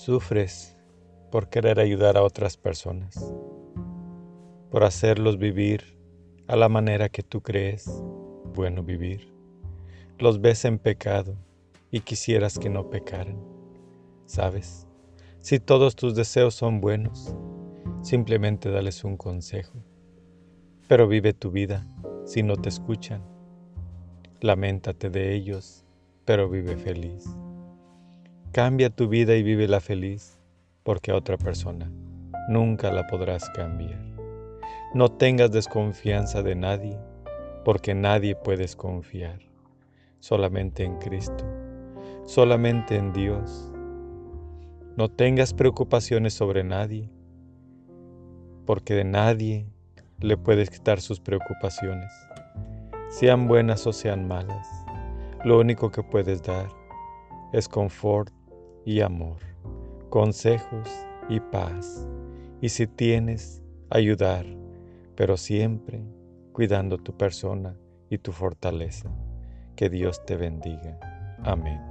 Sufres por querer ayudar a otras personas, por hacerlos vivir a la manera que tú crees bueno vivir. Los ves en pecado y quisieras que no pecaran. ¿Sabes? Si todos tus deseos son buenos, simplemente dales un consejo. Pero vive tu vida si no te escuchan. Lamentate de ellos, pero vive feliz. Cambia tu vida y vive la feliz, porque a otra persona nunca la podrás cambiar. No tengas desconfianza de nadie, porque nadie puedes confiar. Solamente en Cristo, solamente en Dios. No tengas preocupaciones sobre nadie, porque de nadie le puedes quitar sus preocupaciones, sean buenas o sean malas. Lo único que puedes dar es confort y amor, consejos y paz. Y si tienes, ayudar, pero siempre cuidando tu persona y tu fortaleza. Que Dios te bendiga. Amén.